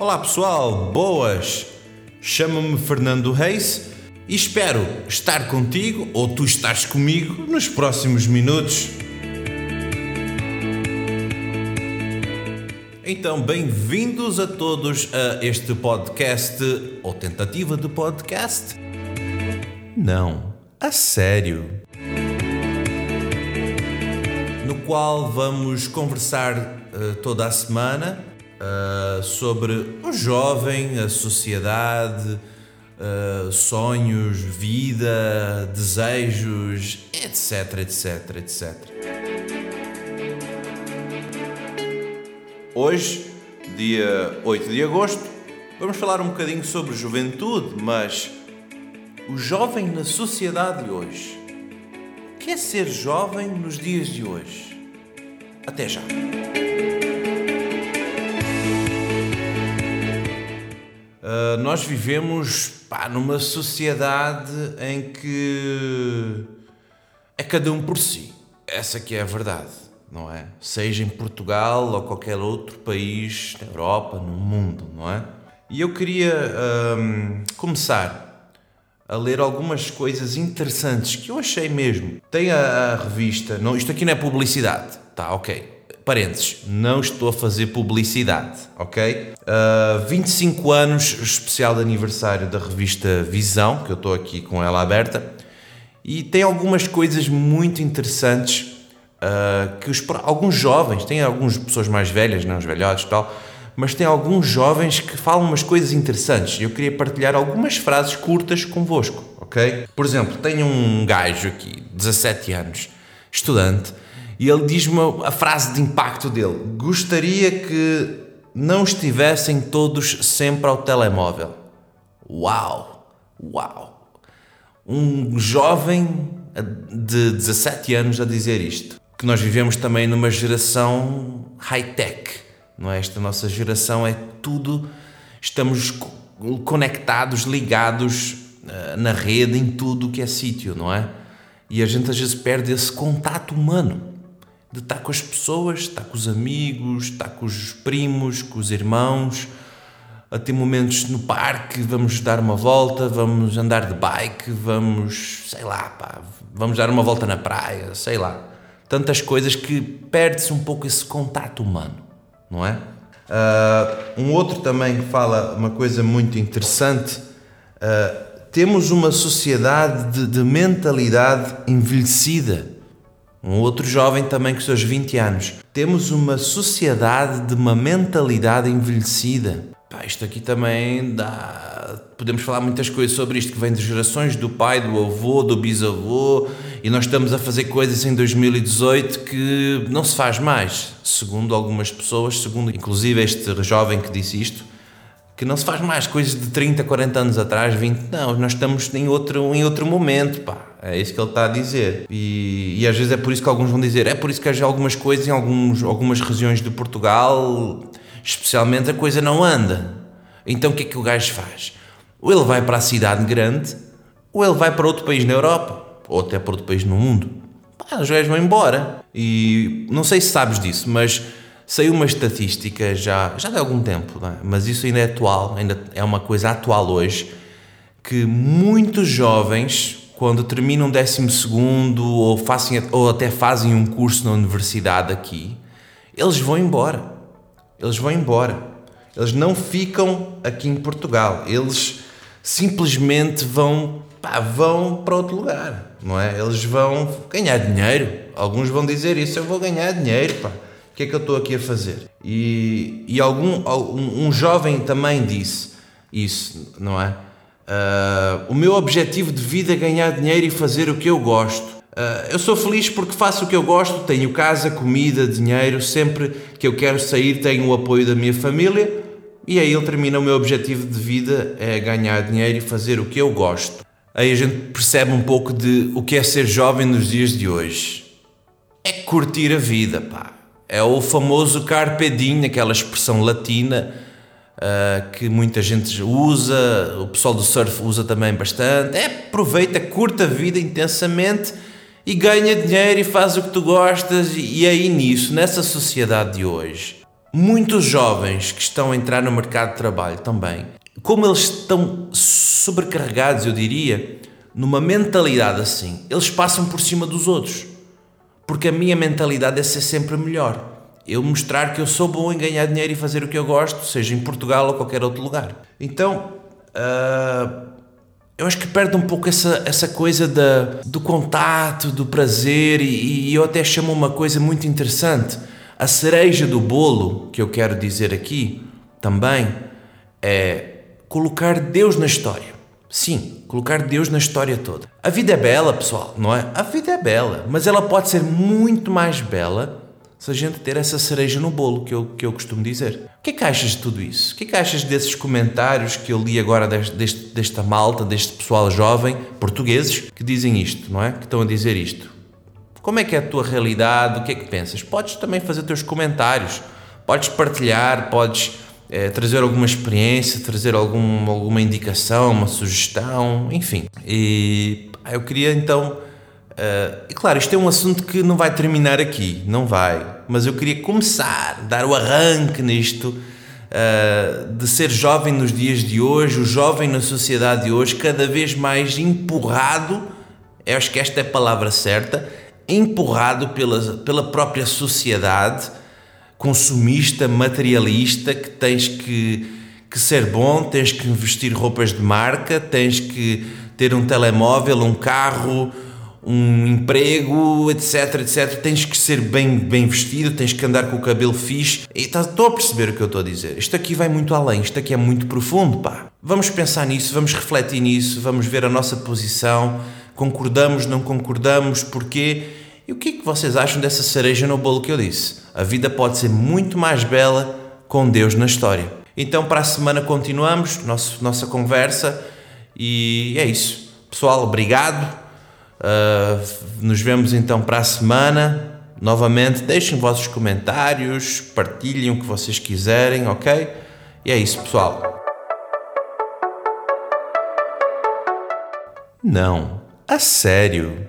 Olá pessoal, boas! Chamo-me Fernando Reis e espero estar contigo ou tu estás comigo nos próximos minutos. Então, bem-vindos a todos a este podcast ou tentativa de podcast? Não, a sério. No qual vamos conversar uh, toda a semana uh, sobre o jovem, a sociedade, uh, sonhos, vida, desejos, etc, etc, etc. Hoje, dia 8 de agosto, vamos falar um bocadinho sobre juventude, mas o jovem na sociedade de hoje. O que é ser jovem nos dias de hoje? Até já! Uh, nós vivemos pá, numa sociedade em que é cada um por si. Essa que é a verdade, não é? Seja em Portugal ou qualquer outro país na Europa, no mundo, não é? E eu queria um, começar a ler algumas coisas interessantes que eu achei mesmo. Tem a, a revista, não, isto aqui não é publicidade, tá? Ok parênteses, não estou a fazer publicidade, ok? Uh, 25 anos, especial de aniversário da revista Visão, que eu estou aqui com ela aberta, e tem algumas coisas muito interessantes uh, que os, alguns jovens, tem algumas pessoas mais velhas, não os velhotes e tal, mas tem alguns jovens que falam umas coisas interessantes e eu queria partilhar algumas frases curtas convosco, ok? Por exemplo, tenho um gajo aqui, 17 anos, estudante, e ele diz-me a frase de impacto dele: Gostaria que não estivessem todos sempre ao telemóvel. Uau! Uau! Um jovem de 17 anos a dizer isto. Que nós vivemos também numa geração high-tech, não é? Esta nossa geração é tudo. Estamos conectados, ligados eh, na rede, em tudo que é sítio, não é? E a gente às vezes perde esse contato humano de estar com as pessoas, estar com os amigos, estar com os primos, com os irmãos, a ter momentos no parque, vamos dar uma volta, vamos andar de bike, vamos, sei lá, pá, vamos dar uma volta na praia, sei lá. Tantas coisas que perde-se um pouco esse contato humano, não é? Uh, um outro também que fala uma coisa muito interessante. Uh, temos uma sociedade de, de mentalidade envelhecida um outro jovem também com seus 20 anos. Temos uma sociedade de uma mentalidade envelhecida. Pá, isto aqui também dá. Podemos falar muitas coisas sobre isto que vem de gerações do pai, do avô, do bisavô, e nós estamos a fazer coisas em 2018 que não se faz mais, segundo algumas pessoas, segundo inclusive este jovem que disse isto, que não se faz mais coisas de 30, 40 anos atrás, 20, não, nós estamos em outro, em outro momento, pá. É isso que ele está a dizer. E, e às vezes é por isso que alguns vão dizer, é por isso que há algumas coisas em alguns, algumas regiões de Portugal, especialmente, a coisa não anda. Então o que é que o gajo faz? Ou ele vai para a cidade grande, ou ele vai para outro país na Europa, ou até para outro país no mundo. Pá, os gajos vão embora. E não sei se sabes disso, mas Saiu uma estatística já, já de algum tempo, é? mas isso ainda é atual, ainda é uma coisa atual hoje, que muitos jovens, quando terminam o 12 ou, fazem, ou até fazem um curso na universidade aqui, eles vão embora. Eles vão embora. Eles não ficam aqui em Portugal. Eles simplesmente vão, pá, vão para outro lugar, não é? Eles vão ganhar dinheiro. Alguns vão dizer isso, eu vou ganhar dinheiro, pá que é que eu estou aqui a fazer? E, e algum, um, um jovem também disse isso, não é? Uh, o meu objetivo de vida é ganhar dinheiro e fazer o que eu gosto. Uh, eu sou feliz porque faço o que eu gosto, tenho casa, comida, dinheiro, sempre que eu quero sair tenho o apoio da minha família e aí ele termina o meu objetivo de vida é ganhar dinheiro e fazer o que eu gosto. Aí a gente percebe um pouco de o que é ser jovem nos dias de hoje. É curtir a vida, pá. É o famoso carpe diem, aquela expressão latina uh, que muita gente usa, o pessoal do surf usa também bastante. É aproveita, curta a vida intensamente e ganha dinheiro e faz o que tu gostas. E aí nisso, nessa sociedade de hoje, muitos jovens que estão a entrar no mercado de trabalho também, como eles estão sobrecarregados, eu diria, numa mentalidade assim, eles passam por cima dos outros. Porque a minha mentalidade é ser sempre melhor. Eu mostrar que eu sou bom em ganhar dinheiro e fazer o que eu gosto, seja em Portugal ou qualquer outro lugar. Então, uh, eu acho que perde um pouco essa, essa coisa da, do contato, do prazer, e, e eu até chamo uma coisa muito interessante. A cereja do bolo, que eu quero dizer aqui também, é colocar Deus na história. Sim, colocar Deus na história toda. A vida é bela, pessoal, não é? A vida é bela, mas ela pode ser muito mais bela se a gente ter essa cereja no bolo, que eu, que eu costumo dizer. O que é que achas de tudo isso? O que é que achas desses comentários que eu li agora deste, desta malta, deste pessoal jovem, portugueses, que dizem isto, não é? Que estão a dizer isto. Como é que é a tua realidade? O que é que pensas? Podes também fazer teus comentários, podes partilhar, podes é, trazer alguma experiência, trazer algum, alguma indicação, uma sugestão, enfim. E eu queria então Uh, e claro, isto é um assunto que não vai terminar aqui, não vai. Mas eu queria começar, dar o arranque nisto, uh, de ser jovem nos dias de hoje, o jovem na sociedade de hoje, cada vez mais empurrado, eu acho que esta é a palavra certa, empurrado pela, pela própria sociedade consumista, materialista, que tens que, que ser bom, tens que vestir roupas de marca, tens que ter um telemóvel, um carro um emprego, etc, etc. Tens que ser bem, bem vestido, tens que andar com o cabelo fixe. E tá, estou a perceber o que eu estou a dizer. Isto aqui vai muito além, isto aqui é muito profundo, pá. Vamos pensar nisso, vamos refletir nisso, vamos ver a nossa posição, concordamos, não concordamos, porquê? E o que é que vocês acham dessa cereja no bolo que eu disse? A vida pode ser muito mais bela com Deus na história. Então, para a semana continuamos nosso, nossa conversa e é isso. Pessoal, obrigado. Uh, nos vemos então para a semana. Novamente, deixem vossos comentários, partilhem o que vocês quiserem, ok? E é isso, pessoal. Não, a sério.